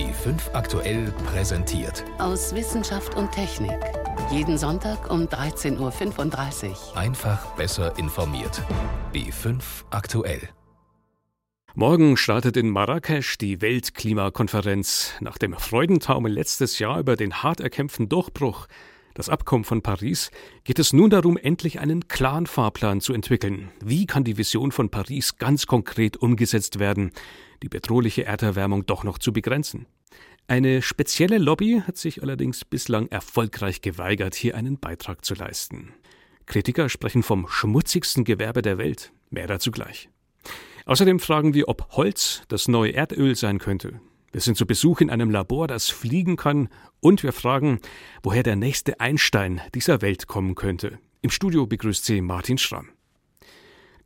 B5 aktuell präsentiert. Aus Wissenschaft und Technik. Jeden Sonntag um 13.35 Uhr. Einfach besser informiert. B5 aktuell. Morgen startet in Marrakesch die Weltklimakonferenz. Nach dem Freudentaumel letztes Jahr über den hart erkämpften Durchbruch das Abkommen von Paris, geht es nun darum, endlich einen klaren Fahrplan zu entwickeln. Wie kann die Vision von Paris ganz konkret umgesetzt werden, die bedrohliche Erderwärmung doch noch zu begrenzen? Eine spezielle Lobby hat sich allerdings bislang erfolgreich geweigert, hier einen Beitrag zu leisten. Kritiker sprechen vom schmutzigsten Gewerbe der Welt. Mehr dazu gleich. Außerdem fragen wir, ob Holz das neue Erdöl sein könnte. Wir sind zu Besuch in einem Labor, das fliegen kann, und wir fragen, woher der nächste Einstein dieser Welt kommen könnte. Im Studio begrüßt sie Martin Schramm.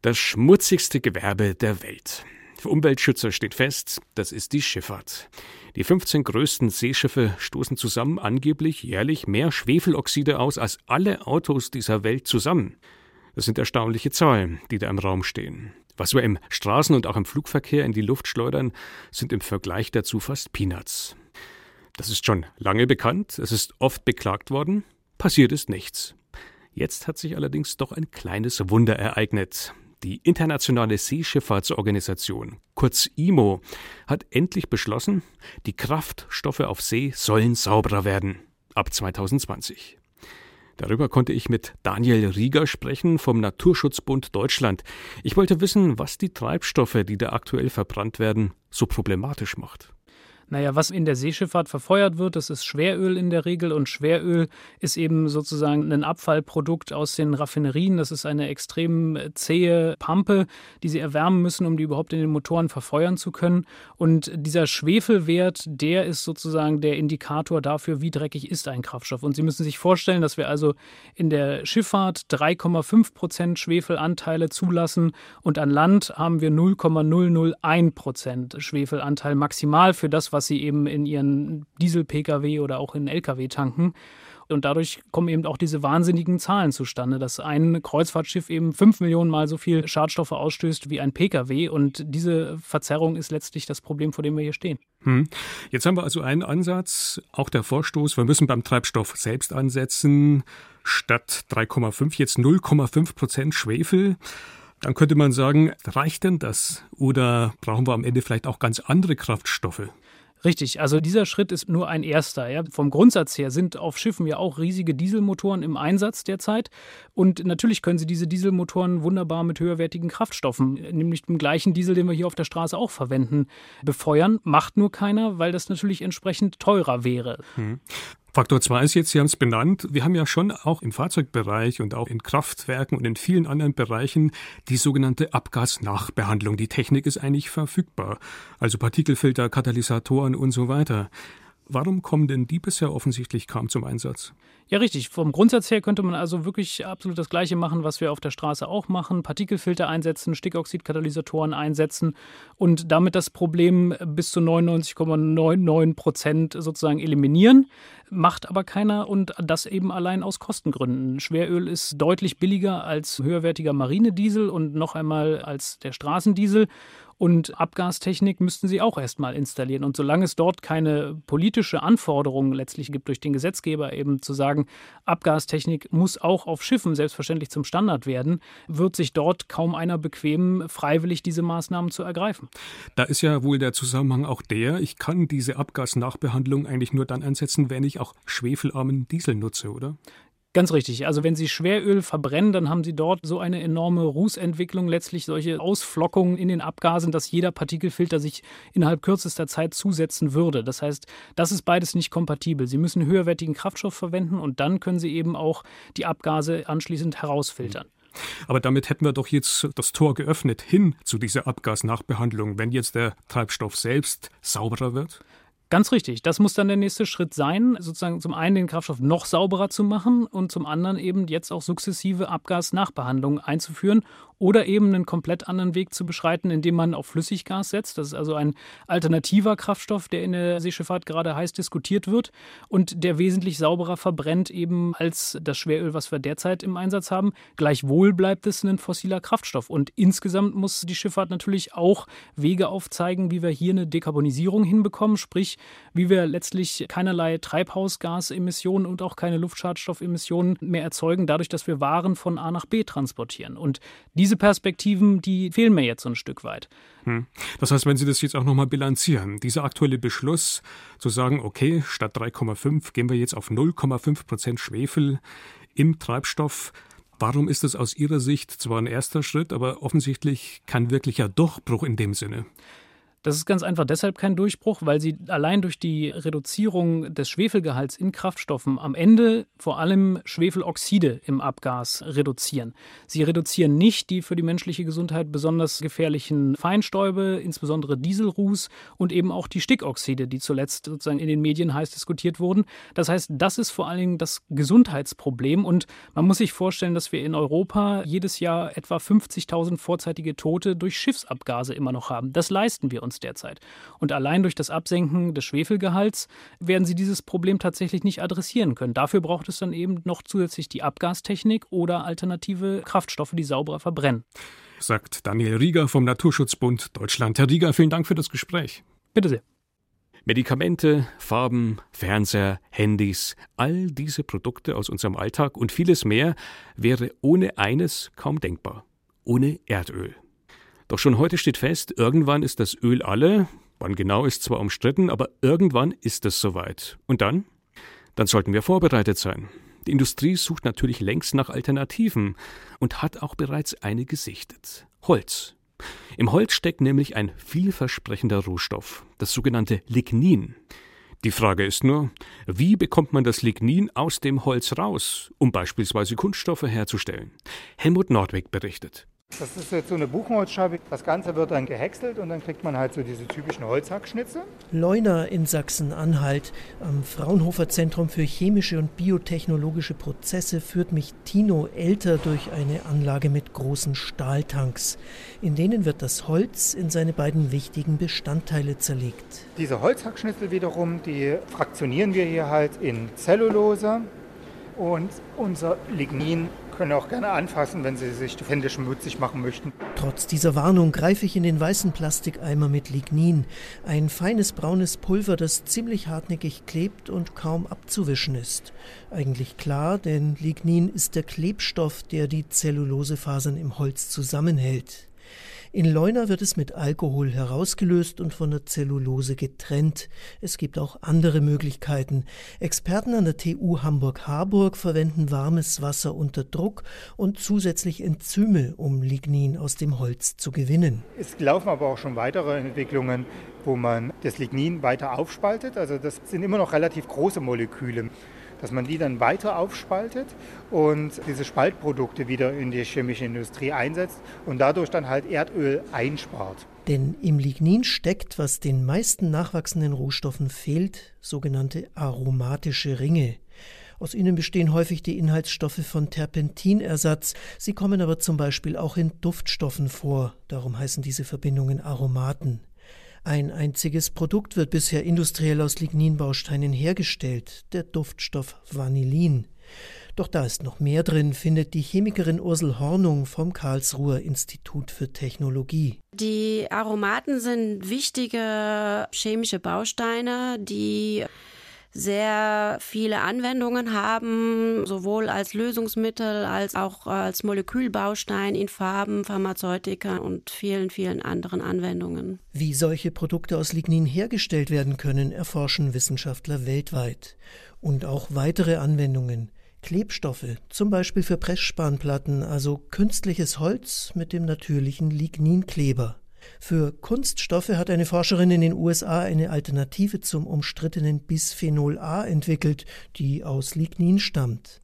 Das schmutzigste Gewerbe der Welt. Für Umweltschützer steht fest, das ist die Schifffahrt. Die 15 größten Seeschiffe stoßen zusammen angeblich jährlich mehr Schwefeloxide aus als alle Autos dieser Welt zusammen. Das sind erstaunliche Zahlen, die da im Raum stehen. Was wir im Straßen- und auch im Flugverkehr in die Luft schleudern, sind im Vergleich dazu fast Peanuts. Das ist schon lange bekannt, es ist oft beklagt worden, passiert ist nichts. Jetzt hat sich allerdings doch ein kleines Wunder ereignet. Die Internationale Seeschifffahrtsorganisation, kurz IMO, hat endlich beschlossen, die Kraftstoffe auf See sollen sauberer werden. Ab 2020. Darüber konnte ich mit Daniel Rieger sprechen vom Naturschutzbund Deutschland. Ich wollte wissen, was die Treibstoffe, die da aktuell verbrannt werden, so problematisch macht. Naja, was in der Seeschifffahrt verfeuert wird, das ist Schweröl in der Regel und Schweröl ist eben sozusagen ein Abfallprodukt aus den Raffinerien. Das ist eine extrem zähe Pampe, die sie erwärmen müssen, um die überhaupt in den Motoren verfeuern zu können. Und dieser Schwefelwert, der ist sozusagen der Indikator dafür, wie dreckig ist ein Kraftstoff. Und Sie müssen sich vorstellen, dass wir also in der Schifffahrt 3,5 Prozent Schwefelanteile zulassen und an Land haben wir 0,001 Prozent Schwefelanteil maximal für das, was sie eben in ihren Diesel-Pkw oder auch in Lkw tanken. Und dadurch kommen eben auch diese wahnsinnigen Zahlen zustande, dass ein Kreuzfahrtschiff eben fünf Millionen Mal so viel Schadstoffe ausstößt wie ein Pkw. Und diese Verzerrung ist letztlich das Problem, vor dem wir hier stehen. Hm. Jetzt haben wir also einen Ansatz, auch der Vorstoß, wir müssen beim Treibstoff selbst ansetzen, statt 3,5 jetzt 0,5 Prozent Schwefel. Dann könnte man sagen, reicht denn das? Oder brauchen wir am Ende vielleicht auch ganz andere Kraftstoffe? Richtig, also dieser Schritt ist nur ein erster. Ja. Vom Grundsatz her sind auf Schiffen ja auch riesige Dieselmotoren im Einsatz derzeit. Und natürlich können Sie diese Dieselmotoren wunderbar mit höherwertigen Kraftstoffen, nämlich dem gleichen Diesel, den wir hier auf der Straße auch verwenden, befeuern. Macht nur keiner, weil das natürlich entsprechend teurer wäre. Hm. Faktor 2 ist jetzt, Sie haben es benannt, wir haben ja schon auch im Fahrzeugbereich und auch in Kraftwerken und in vielen anderen Bereichen die sogenannte Abgasnachbehandlung. Die Technik ist eigentlich verfügbar. Also Partikelfilter, Katalysatoren und so weiter. Warum kommen denn die bisher offensichtlich kaum zum Einsatz? Ja, richtig. Vom Grundsatz her könnte man also wirklich absolut das Gleiche machen, was wir auf der Straße auch machen. Partikelfilter einsetzen, Stickoxidkatalysatoren einsetzen und damit das Problem bis zu 99,99 Prozent sozusagen eliminieren. Macht aber keiner und das eben allein aus Kostengründen. Schweröl ist deutlich billiger als höherwertiger Marinediesel und noch einmal als der Straßendiesel. Und Abgastechnik müssten sie auch erstmal installieren. Und solange es dort keine politische Anforderung letztlich gibt durch den Gesetzgeber eben zu sagen, Abgastechnik muss auch auf Schiffen selbstverständlich zum Standard werden, wird sich dort kaum einer bequemen, freiwillig diese Maßnahmen zu ergreifen. Da ist ja wohl der Zusammenhang auch der, ich kann diese Abgasnachbehandlung eigentlich nur dann einsetzen, wenn ich auch schwefelarmen Diesel nutze, oder? Ganz richtig. Also wenn Sie Schweröl verbrennen, dann haben Sie dort so eine enorme Rußentwicklung, letztlich solche Ausflockungen in den Abgasen, dass jeder Partikelfilter sich innerhalb kürzester Zeit zusetzen würde. Das heißt, das ist beides nicht kompatibel. Sie müssen höherwertigen Kraftstoff verwenden und dann können Sie eben auch die Abgase anschließend herausfiltern. Aber damit hätten wir doch jetzt das Tor geöffnet hin zu dieser Abgasnachbehandlung, wenn jetzt der Treibstoff selbst sauberer wird? Ganz richtig. Das muss dann der nächste Schritt sein, sozusagen zum einen den Kraftstoff noch sauberer zu machen und zum anderen eben jetzt auch sukzessive Abgasnachbehandlungen einzuführen, oder eben einen komplett anderen Weg zu beschreiten, indem man auf Flüssiggas setzt. Das ist also ein alternativer Kraftstoff, der in der Seeschifffahrt gerade heiß diskutiert wird und der wesentlich sauberer verbrennt eben als das Schweröl, was wir derzeit im Einsatz haben. Gleichwohl bleibt es ein fossiler Kraftstoff und insgesamt muss die Schifffahrt natürlich auch Wege aufzeigen, wie wir hier eine Dekarbonisierung hinbekommen, sprich, wie wir letztlich keinerlei Treibhausgasemissionen und auch keine Luftschadstoffemissionen mehr erzeugen, dadurch, dass wir Waren von A nach B transportieren. Und diese Perspektiven, die fehlen mir jetzt so ein Stück weit. Hm. Das heißt, wenn Sie das jetzt auch nochmal bilanzieren, dieser aktuelle Beschluss zu sagen, okay, statt 3,5 gehen wir jetzt auf 0,5 Prozent Schwefel im Treibstoff, Warum ist das aus Ihrer Sicht zwar ein erster Schritt, aber offensichtlich kein wirklicher Durchbruch in dem Sinne? Das ist ganz einfach deshalb kein Durchbruch, weil sie allein durch die Reduzierung des Schwefelgehalts in Kraftstoffen am Ende vor allem Schwefeloxide im Abgas reduzieren. Sie reduzieren nicht die für die menschliche Gesundheit besonders gefährlichen Feinstäube, insbesondere Dieselruß und eben auch die Stickoxide, die zuletzt sozusagen in den Medien heiß diskutiert wurden. Das heißt, das ist vor allem das Gesundheitsproblem und man muss sich vorstellen, dass wir in Europa jedes Jahr etwa 50.000 vorzeitige Tote durch Schiffsabgase immer noch haben. Das leisten wir uns uns derzeit. Und allein durch das Absenken des Schwefelgehalts werden sie dieses Problem tatsächlich nicht adressieren können. Dafür braucht es dann eben noch zusätzlich die Abgastechnik oder alternative Kraftstoffe, die sauberer verbrennen. Sagt Daniel Rieger vom Naturschutzbund Deutschland. Herr Rieger, vielen Dank für das Gespräch. Bitte sehr. Medikamente, Farben, Fernseher, Handys, all diese Produkte aus unserem Alltag und vieles mehr wäre ohne eines kaum denkbar. Ohne Erdöl. Doch schon heute steht fest, irgendwann ist das Öl alle, wann genau ist zwar umstritten, aber irgendwann ist es soweit. Und dann? Dann sollten wir vorbereitet sein. Die Industrie sucht natürlich längst nach Alternativen und hat auch bereits eine gesichtet. Holz. Im Holz steckt nämlich ein vielversprechender Rohstoff, das sogenannte Lignin. Die Frage ist nur, wie bekommt man das Lignin aus dem Holz raus, um beispielsweise Kunststoffe herzustellen? Helmut Nordweg berichtet. Das ist jetzt so eine Buchenholzscheibe. Das Ganze wird dann gehäckselt und dann kriegt man halt so diese typischen Holzhackschnitze. Leuna in Sachsen-Anhalt. Am Fraunhofer Zentrum für chemische und biotechnologische Prozesse führt mich Tino Elter durch eine Anlage mit großen Stahltanks. In denen wird das Holz in seine beiden wichtigen Bestandteile zerlegt. Diese Holzhackschnitzel wiederum, die fraktionieren wir hier halt in Zellulose. Und unser Lignin können auch gerne anfassen, wenn Sie sich die Hände schmutzig machen möchten. Trotz dieser Warnung greife ich in den weißen Plastikeimer mit Lignin. Ein feines braunes Pulver, das ziemlich hartnäckig klebt und kaum abzuwischen ist. Eigentlich klar, denn Lignin ist der Klebstoff, der die Zellulosefasern im Holz zusammenhält. In Leuna wird es mit Alkohol herausgelöst und von der Zellulose getrennt. Es gibt auch andere Möglichkeiten. Experten an der TU Hamburg-Harburg verwenden warmes Wasser unter Druck und zusätzlich Enzyme, um Lignin aus dem Holz zu gewinnen. Es laufen aber auch schon weitere Entwicklungen, wo man das Lignin weiter aufspaltet. Also das sind immer noch relativ große Moleküle dass man die dann weiter aufspaltet und diese Spaltprodukte wieder in die chemische Industrie einsetzt und dadurch dann halt Erdöl einspart. Denn im Lignin steckt, was den meisten nachwachsenden Rohstoffen fehlt, sogenannte aromatische Ringe. Aus ihnen bestehen häufig die Inhaltsstoffe von Terpentinersatz. Sie kommen aber zum Beispiel auch in Duftstoffen vor. Darum heißen diese Verbindungen Aromaten. Ein einziges Produkt wird bisher industriell aus Ligninbausteinen hergestellt, der Duftstoff Vanillin. Doch da ist noch mehr drin, findet die Chemikerin Ursel Hornung vom Karlsruher Institut für Technologie. Die Aromaten sind wichtige chemische Bausteine, die sehr viele Anwendungen haben, sowohl als Lösungsmittel als auch als Molekülbaustein in Farben, Pharmazeutika und vielen, vielen anderen Anwendungen. Wie solche Produkte aus Lignin hergestellt werden können, erforschen Wissenschaftler weltweit. Und auch weitere Anwendungen. Klebstoffe, zum Beispiel für Pressspanplatten, also künstliches Holz mit dem natürlichen Ligninkleber. Für Kunststoffe hat eine Forscherin in den USA eine Alternative zum umstrittenen Bisphenol A entwickelt, die aus Lignin stammt.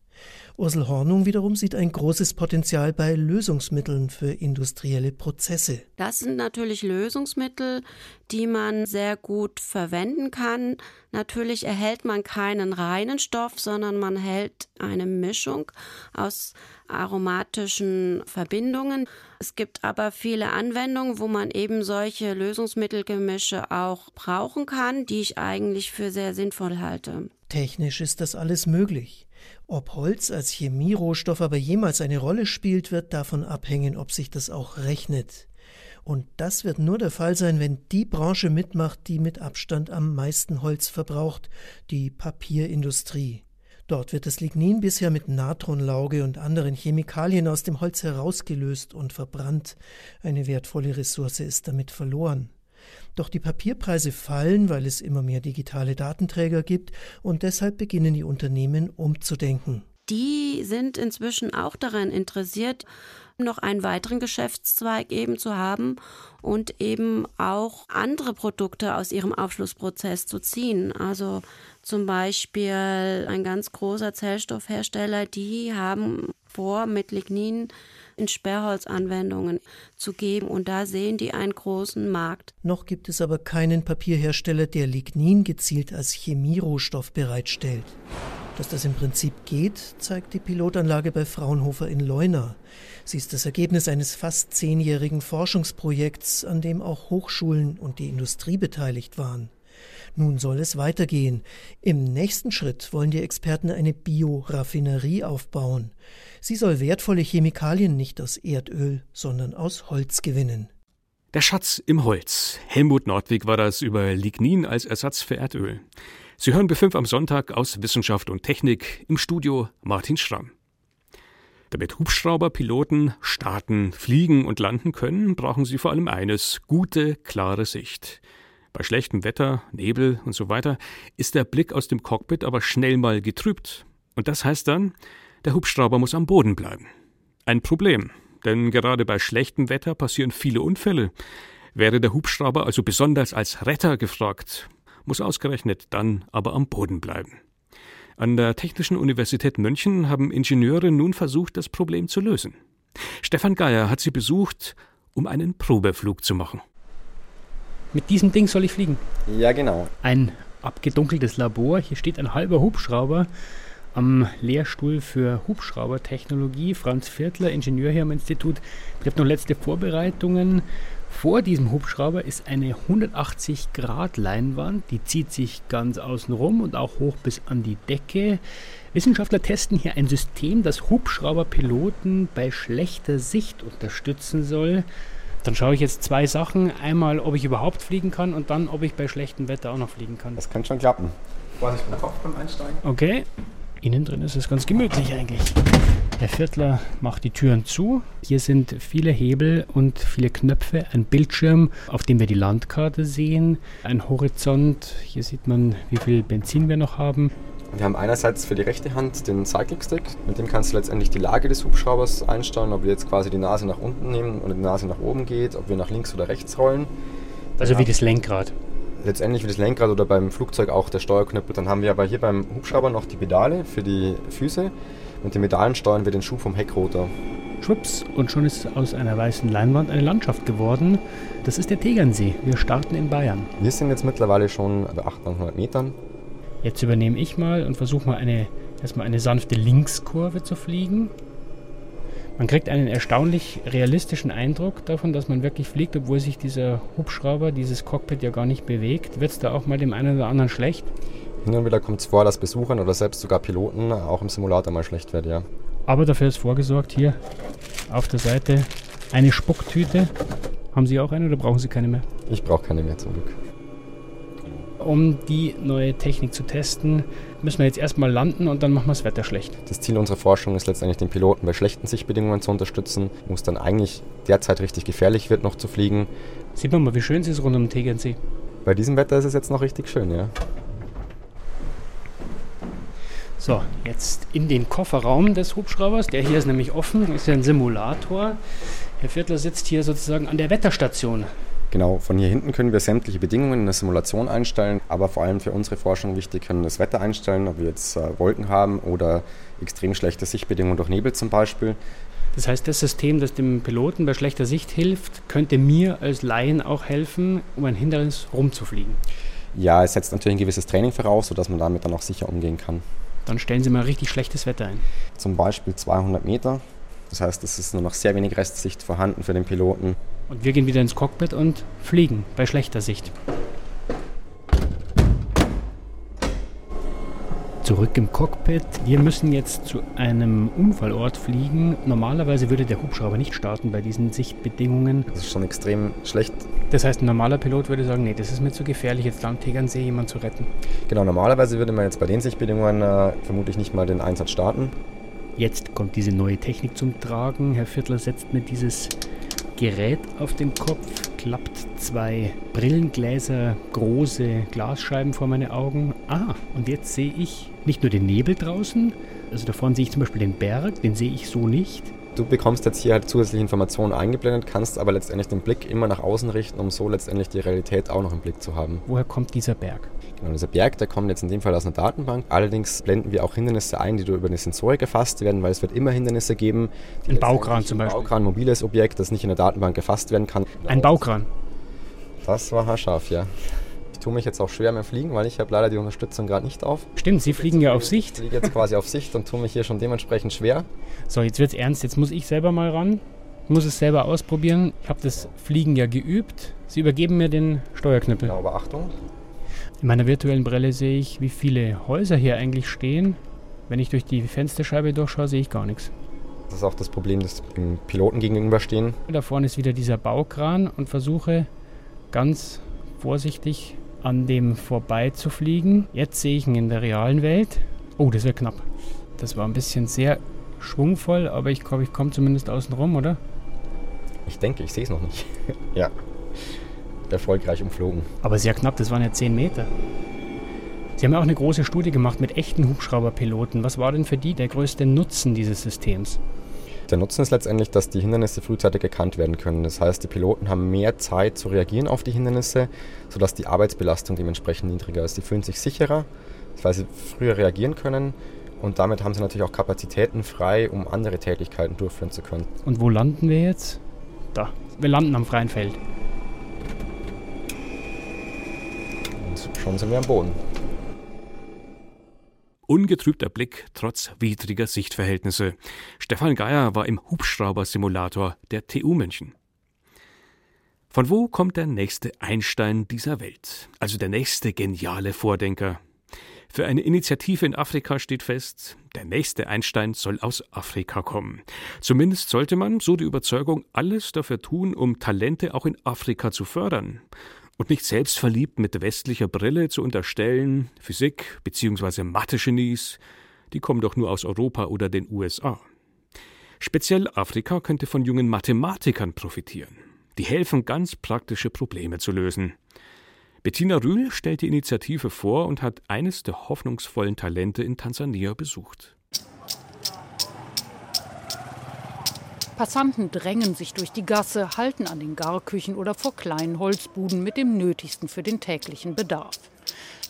Ursel Hornung wiederum sieht ein großes Potenzial bei Lösungsmitteln für industrielle Prozesse. Das sind natürlich Lösungsmittel, die man sehr gut verwenden kann. Natürlich erhält man keinen reinen Stoff, sondern man hält eine Mischung aus aromatischen Verbindungen. Es gibt aber viele Anwendungen, wo man eben solche Lösungsmittelgemische auch brauchen kann, die ich eigentlich für sehr sinnvoll halte. Technisch ist das alles möglich. Ob Holz als Chemierohstoff aber jemals eine Rolle spielt, wird davon abhängen, ob sich das auch rechnet. Und das wird nur der Fall sein, wenn die Branche mitmacht, die mit Abstand am meisten Holz verbraucht, die Papierindustrie. Dort wird das Lignin bisher mit Natronlauge und anderen Chemikalien aus dem Holz herausgelöst und verbrannt. Eine wertvolle Ressource ist damit verloren. Doch die Papierpreise fallen, weil es immer mehr digitale Datenträger gibt und deshalb beginnen die Unternehmen umzudenken. Die sind inzwischen auch daran interessiert, noch einen weiteren Geschäftszweig eben zu haben und eben auch andere Produkte aus ihrem Aufschlussprozess zu ziehen. Also zum Beispiel ein ganz großer Zellstoffhersteller, die haben vor, mit Lignin in Sperrholzanwendungen zu geben. Und da sehen die einen großen Markt. Noch gibt es aber keinen Papierhersteller, der Lignin gezielt als Chemierohstoff bereitstellt. Dass das im Prinzip geht, zeigt die Pilotanlage bei Fraunhofer in Leuna. Sie ist das Ergebnis eines fast zehnjährigen Forschungsprojekts, an dem auch Hochschulen und die Industrie beteiligt waren. Nun soll es weitergehen. Im nächsten Schritt wollen die Experten eine Bioraffinerie aufbauen. Sie soll wertvolle Chemikalien nicht aus Erdöl, sondern aus Holz gewinnen. Der Schatz im Holz. Helmut Nordwig war das über Lignin als Ersatz für Erdöl. Sie hören B5 am Sonntag aus Wissenschaft und Technik im Studio Martin Schramm. Damit Hubschrauberpiloten starten, fliegen und landen können, brauchen sie vor allem eines, gute, klare Sicht. Bei schlechtem Wetter, Nebel und so weiter ist der Blick aus dem Cockpit aber schnell mal getrübt. Und das heißt dann, der Hubschrauber muss am Boden bleiben. Ein Problem, denn gerade bei schlechtem Wetter passieren viele Unfälle. Wäre der Hubschrauber also besonders als Retter gefragt, muss ausgerechnet dann aber am Boden bleiben. An der Technischen Universität München haben Ingenieure nun versucht, das Problem zu lösen. Stefan Geier hat sie besucht, um einen Probeflug zu machen. Mit diesem Ding soll ich fliegen? Ja, genau. Ein abgedunkeltes Labor. Hier steht ein halber Hubschrauber am Lehrstuhl für Hubschraubertechnologie. Franz Viertler, Ingenieur hier am Institut, trifft noch letzte Vorbereitungen. Vor diesem Hubschrauber ist eine 180 Grad Leinwand, die zieht sich ganz außen rum und auch hoch bis an die Decke. Wissenschaftler testen hier ein System, das Hubschrauberpiloten bei schlechter Sicht unterstützen soll. Dann schaue ich jetzt zwei Sachen. Einmal, ob ich überhaupt fliegen kann und dann, ob ich bei schlechtem Wetter auch noch fliegen kann. Das kann schon klappen. Vorsicht beim Kopf beim Einsteigen. Okay. Innen drin ist es ganz gemütlich eigentlich. Der Viertler macht die Türen zu. Hier sind viele Hebel und viele Knöpfe, ein Bildschirm, auf dem wir die Landkarte sehen, ein Horizont. Hier sieht man, wie viel Benzin wir noch haben. Wir haben einerseits für die rechte Hand den Cycling Stick, mit dem kannst du letztendlich die Lage des Hubschraubers einstellen, ob wir jetzt quasi die Nase nach unten nehmen oder die Nase nach oben geht, ob wir nach links oder rechts rollen. Also wie das Lenkrad. Letztendlich wie das Lenkrad oder beim Flugzeug auch der Steuerknüppel. Dann haben wir aber hier beim Hubschrauber noch die Pedale für die Füße. Mit den Pedalen steuern wir den Schub vom Heckrotor. Schwupps, und schon ist aus einer weißen Leinwand eine Landschaft geworden. Das ist der Tegernsee. Wir starten in Bayern. Wir sind jetzt mittlerweile schon bei 800 Metern. Jetzt übernehme ich mal und versuche mal eine, erstmal eine sanfte Linkskurve zu fliegen. Man kriegt einen erstaunlich realistischen Eindruck davon, dass man wirklich fliegt, obwohl sich dieser Hubschrauber, dieses Cockpit ja gar nicht bewegt. Wird es da auch mal dem einen oder anderen schlecht? Hin und wieder kommt es vor, dass Besuchern oder selbst sogar Piloten auch im Simulator mal schlecht wird, ja. Aber dafür ist vorgesorgt hier auf der Seite eine Spucktüte. Haben Sie auch eine oder brauchen Sie keine mehr? Ich brauche keine mehr zum Glück. Um die neue Technik zu testen, müssen wir jetzt erstmal landen und dann machen wir das Wetter schlecht. Das Ziel unserer Forschung ist letztendlich, den Piloten bei schlechten Sichtbedingungen zu unterstützen, wo es dann eigentlich derzeit richtig gefährlich wird, noch zu fliegen. Sieht man mal, wie schön es ist rund um den Tegernsee. Bei diesem Wetter ist es jetzt noch richtig schön, ja. So, jetzt in den Kofferraum des Hubschraubers. Der hier ist nämlich offen, ist ja ein Simulator. Herr Viertler sitzt hier sozusagen an der Wetterstation. Genau, von hier hinten können wir sämtliche Bedingungen in der Simulation einstellen, aber vor allem für unsere Forschung wichtig können das Wetter einstellen, ob wir jetzt äh, Wolken haben oder extrem schlechte Sichtbedingungen durch Nebel zum Beispiel. Das heißt, das System, das dem Piloten bei schlechter Sicht hilft, könnte mir als Laien auch helfen, um ein Hindernis rumzufliegen. Ja, es setzt natürlich ein gewisses Training voraus, sodass man damit dann auch sicher umgehen kann. Dann stellen Sie mal richtig schlechtes Wetter ein. Zum Beispiel 200 Meter. Das heißt, es ist nur noch sehr wenig Restsicht vorhanden für den Piloten. Und wir gehen wieder ins Cockpit und fliegen bei schlechter Sicht. Zurück im Cockpit. Wir müssen jetzt zu einem Unfallort fliegen. Normalerweise würde der Hubschrauber nicht starten bei diesen Sichtbedingungen. Das ist schon extrem schlecht. Das heißt, ein normaler Pilot würde sagen, nee, das ist mir zu gefährlich, jetzt am Tegernsee jemanden zu retten. Genau, normalerweise würde man jetzt bei den Sichtbedingungen äh, vermutlich nicht mal den Einsatz starten. Jetzt kommt diese neue Technik zum Tragen. Herr Viertler setzt mir dieses Gerät auf den Kopf, klappt zwei Brillengläser, große Glasscheiben vor meine Augen. Ah, und jetzt sehe ich nicht nur den Nebel draußen, also da vorne sehe ich zum Beispiel den Berg, den sehe ich so nicht. Du bekommst jetzt hier halt zusätzliche Informationen eingeblendet, kannst aber letztendlich den Blick immer nach außen richten, um so letztendlich die Realität auch noch im Blick zu haben. Woher kommt dieser Berg? Genau, dieser Berg, der kommt jetzt in dem Fall aus einer Datenbank. Allerdings blenden wir auch Hindernisse ein, die durch über eine Sensorik erfasst werden, weil es wird immer Hindernisse geben. Ein Baukran zum Beispiel. Ein Baukran, mobiles Objekt, das nicht in der Datenbank erfasst werden kann. Ein Baukran. Das war haarscharf, ja. Ich tue mich jetzt auch schwer beim Fliegen, weil ich habe leider die Unterstützung gerade nicht auf. Stimmt, Sie fliegen ja auf Sicht. Ich fliege jetzt quasi auf Sicht und tue mich hier schon dementsprechend schwer. So, jetzt wird es ernst. Jetzt muss ich selber mal ran. Ich muss es selber ausprobieren. Ich habe das Fliegen ja geübt. Sie übergeben mir den Steuerknüppel. Genau, aber Achtung. In meiner virtuellen Brille sehe ich, wie viele Häuser hier eigentlich stehen. Wenn ich durch die Fensterscheibe durchschaue, sehe ich gar nichts. Das ist auch das Problem, dass dem Piloten gegenüberstehen. Da vorne ist wieder dieser Baukran und versuche ganz vorsichtig an dem vorbei zu fliegen. Jetzt sehe ich ihn in der realen Welt. Oh, das wird knapp. Das war ein bisschen sehr schwungvoll, aber ich glaube, ich komme zumindest außen rum, oder? Ich denke, ich sehe es noch nicht. ja. Erfolgreich umflogen. Aber sehr knapp, das waren ja 10 Meter. Sie haben ja auch eine große Studie gemacht mit echten Hubschrauberpiloten. Was war denn für die der größte Nutzen dieses Systems? Der Nutzen ist letztendlich, dass die Hindernisse frühzeitig erkannt werden können. Das heißt, die Piloten haben mehr Zeit zu reagieren auf die Hindernisse, sodass die Arbeitsbelastung dementsprechend niedriger ist. Sie fühlen sich sicherer, weil sie früher reagieren können und damit haben sie natürlich auch Kapazitäten frei, um andere Tätigkeiten durchführen zu können. Und wo landen wir jetzt? Da. Wir landen am freien Feld. Und schon sind wir am Boden. Ungetrübter Blick trotz widriger Sichtverhältnisse. Stefan Geier war im Hubschrauber-Simulator der TU München. Von wo kommt der nächste Einstein dieser Welt? Also der nächste geniale Vordenker? Für eine Initiative in Afrika steht fest, der nächste Einstein soll aus Afrika kommen. Zumindest sollte man, so die Überzeugung, alles dafür tun, um Talente auch in Afrika zu fördern und nicht selbstverliebt mit westlicher Brille zu unterstellen, Physik bzw. Mathe-Genies, die kommen doch nur aus Europa oder den USA. Speziell Afrika könnte von jungen Mathematikern profitieren. Die helfen, ganz praktische Probleme zu lösen. Bettina Rühl stellt die Initiative vor und hat eines der hoffnungsvollen Talente in Tansania besucht. Passanten drängen sich durch die Gasse, halten an den Garküchen oder vor kleinen Holzbuden mit dem Nötigsten für den täglichen Bedarf.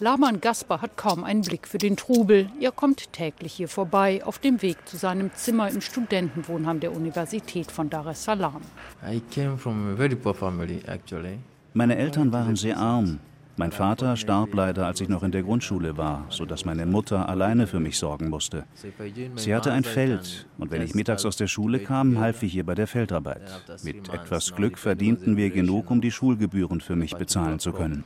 Laman Gaspar hat kaum einen Blick für den Trubel. Er kommt täglich hier vorbei, auf dem Weg zu seinem Zimmer im Studentenwohnheim der Universität von Dar es Salaam. Meine Eltern waren sehr arm. Mein Vater starb leider, als ich noch in der Grundschule war, sodass meine Mutter alleine für mich sorgen musste. Sie hatte ein Feld und wenn ich mittags aus der Schule kam, half ich ihr bei der Feldarbeit. Mit etwas Glück verdienten wir genug, um die Schulgebühren für mich bezahlen zu können.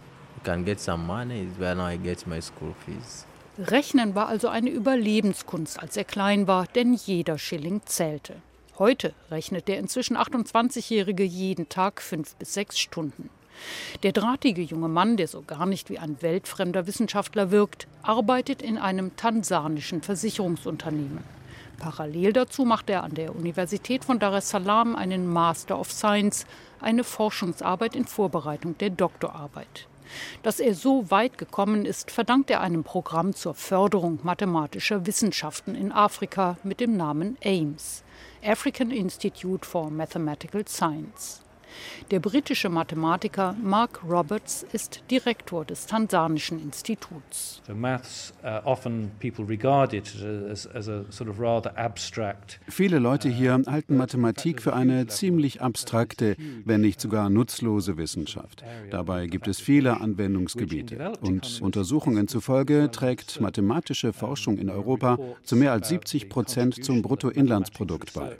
Rechnen war also eine Überlebenskunst, als er klein war, denn jeder Schilling zählte. Heute rechnet der inzwischen 28-Jährige jeden Tag fünf bis sechs Stunden. Der drahtige junge Mann, der so gar nicht wie ein weltfremder Wissenschaftler wirkt, arbeitet in einem tansanischen Versicherungsunternehmen. Parallel dazu macht er an der Universität von Dar es Salaam einen Master of Science, eine Forschungsarbeit in Vorbereitung der Doktorarbeit. Dass er so weit gekommen ist, verdankt er einem Programm zur Förderung mathematischer Wissenschaften in Afrika mit dem Namen AIMS, African Institute for Mathematical Science. Der britische Mathematiker Mark Roberts ist Direktor des Tansanischen Instituts. Viele Leute hier halten Mathematik für eine ziemlich abstrakte, wenn nicht sogar nutzlose Wissenschaft. Dabei gibt es viele Anwendungsgebiete. Und Untersuchungen zufolge trägt mathematische Forschung in Europa zu mehr als 70 Prozent zum Bruttoinlandsprodukt bei.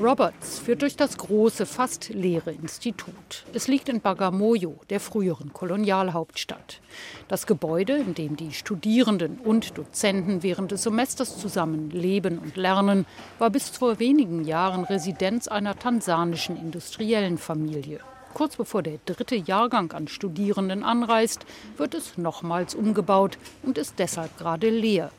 Roberts führt durch das große, fast leere Institut. Es liegt in Bagamoyo, der früheren Kolonialhauptstadt. Das Gebäude, in dem die Studierenden und Dozenten während des Semesters zusammen leben und lernen, war bis vor wenigen Jahren Residenz einer tansanischen industriellen Familie. Kurz bevor der dritte Jahrgang an Studierenden anreist, wird es nochmals umgebaut und ist deshalb gerade leer.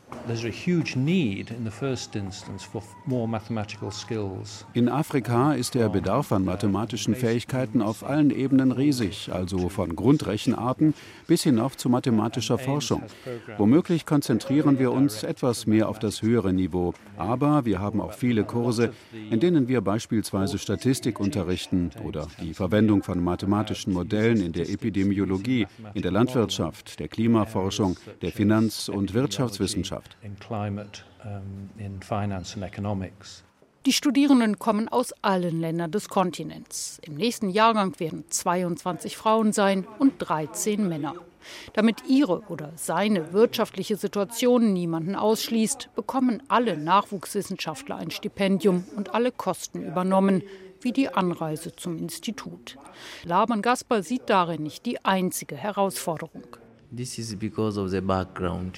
In Afrika ist der Bedarf an mathematischen Fähigkeiten auf allen Ebenen riesig, also von Grundrechenarten bis hinauf zu mathematischer Forschung. Womöglich konzentrieren wir uns etwas mehr auf das höhere Niveau, aber wir haben auch viele Kurse, in denen wir beispielsweise Statistik unterrichten oder die Verwendung von mathematischen Modellen in der Epidemiologie, in der Landwirtschaft, der Klimaforschung, der Finanz- und Wirtschaftswissenschaft. Die Studierenden kommen aus allen Ländern des Kontinents. Im nächsten Jahrgang werden 22 Frauen sein und 13 Männer. Damit ihre oder seine wirtschaftliche Situation niemanden ausschließt, bekommen alle Nachwuchswissenschaftler ein Stipendium und alle Kosten übernommen, wie die Anreise zum Institut. Laban Gaspar sieht darin nicht die einzige Herausforderung.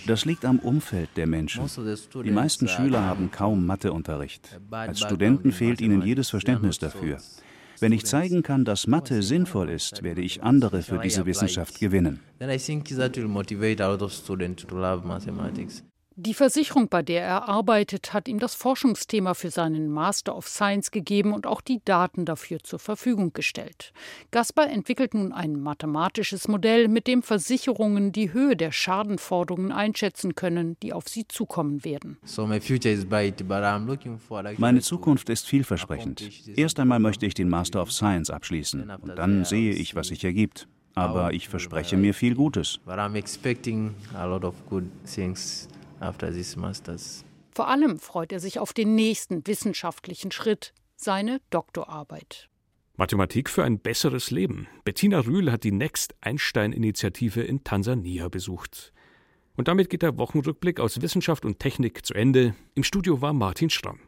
Das liegt am Umfeld der Menschen. Die meisten Schüler haben kaum Matheunterricht. Als Studenten fehlt ihnen jedes Verständnis dafür. Wenn ich zeigen kann, dass Mathe sinnvoll ist, werde ich andere für diese Wissenschaft gewinnen. Die Versicherung, bei der er arbeitet, hat ihm das Forschungsthema für seinen Master of Science gegeben und auch die Daten dafür zur Verfügung gestellt. Gaspar entwickelt nun ein mathematisches Modell, mit dem Versicherungen die Höhe der Schadenforderungen einschätzen können, die auf sie zukommen werden. Meine Zukunft ist vielversprechend. Erst einmal möchte ich den Master of Science abschließen und dann sehe ich, was sich ergibt. Aber ich verspreche mir viel Gutes after this masters. Vor allem freut er sich auf den nächsten wissenschaftlichen Schritt, seine Doktorarbeit. Mathematik für ein besseres Leben. Bettina Rühl hat die Next Einstein-Initiative in Tansania besucht. Und damit geht der Wochenrückblick aus Wissenschaft und Technik zu Ende. Im Studio war Martin Schramm.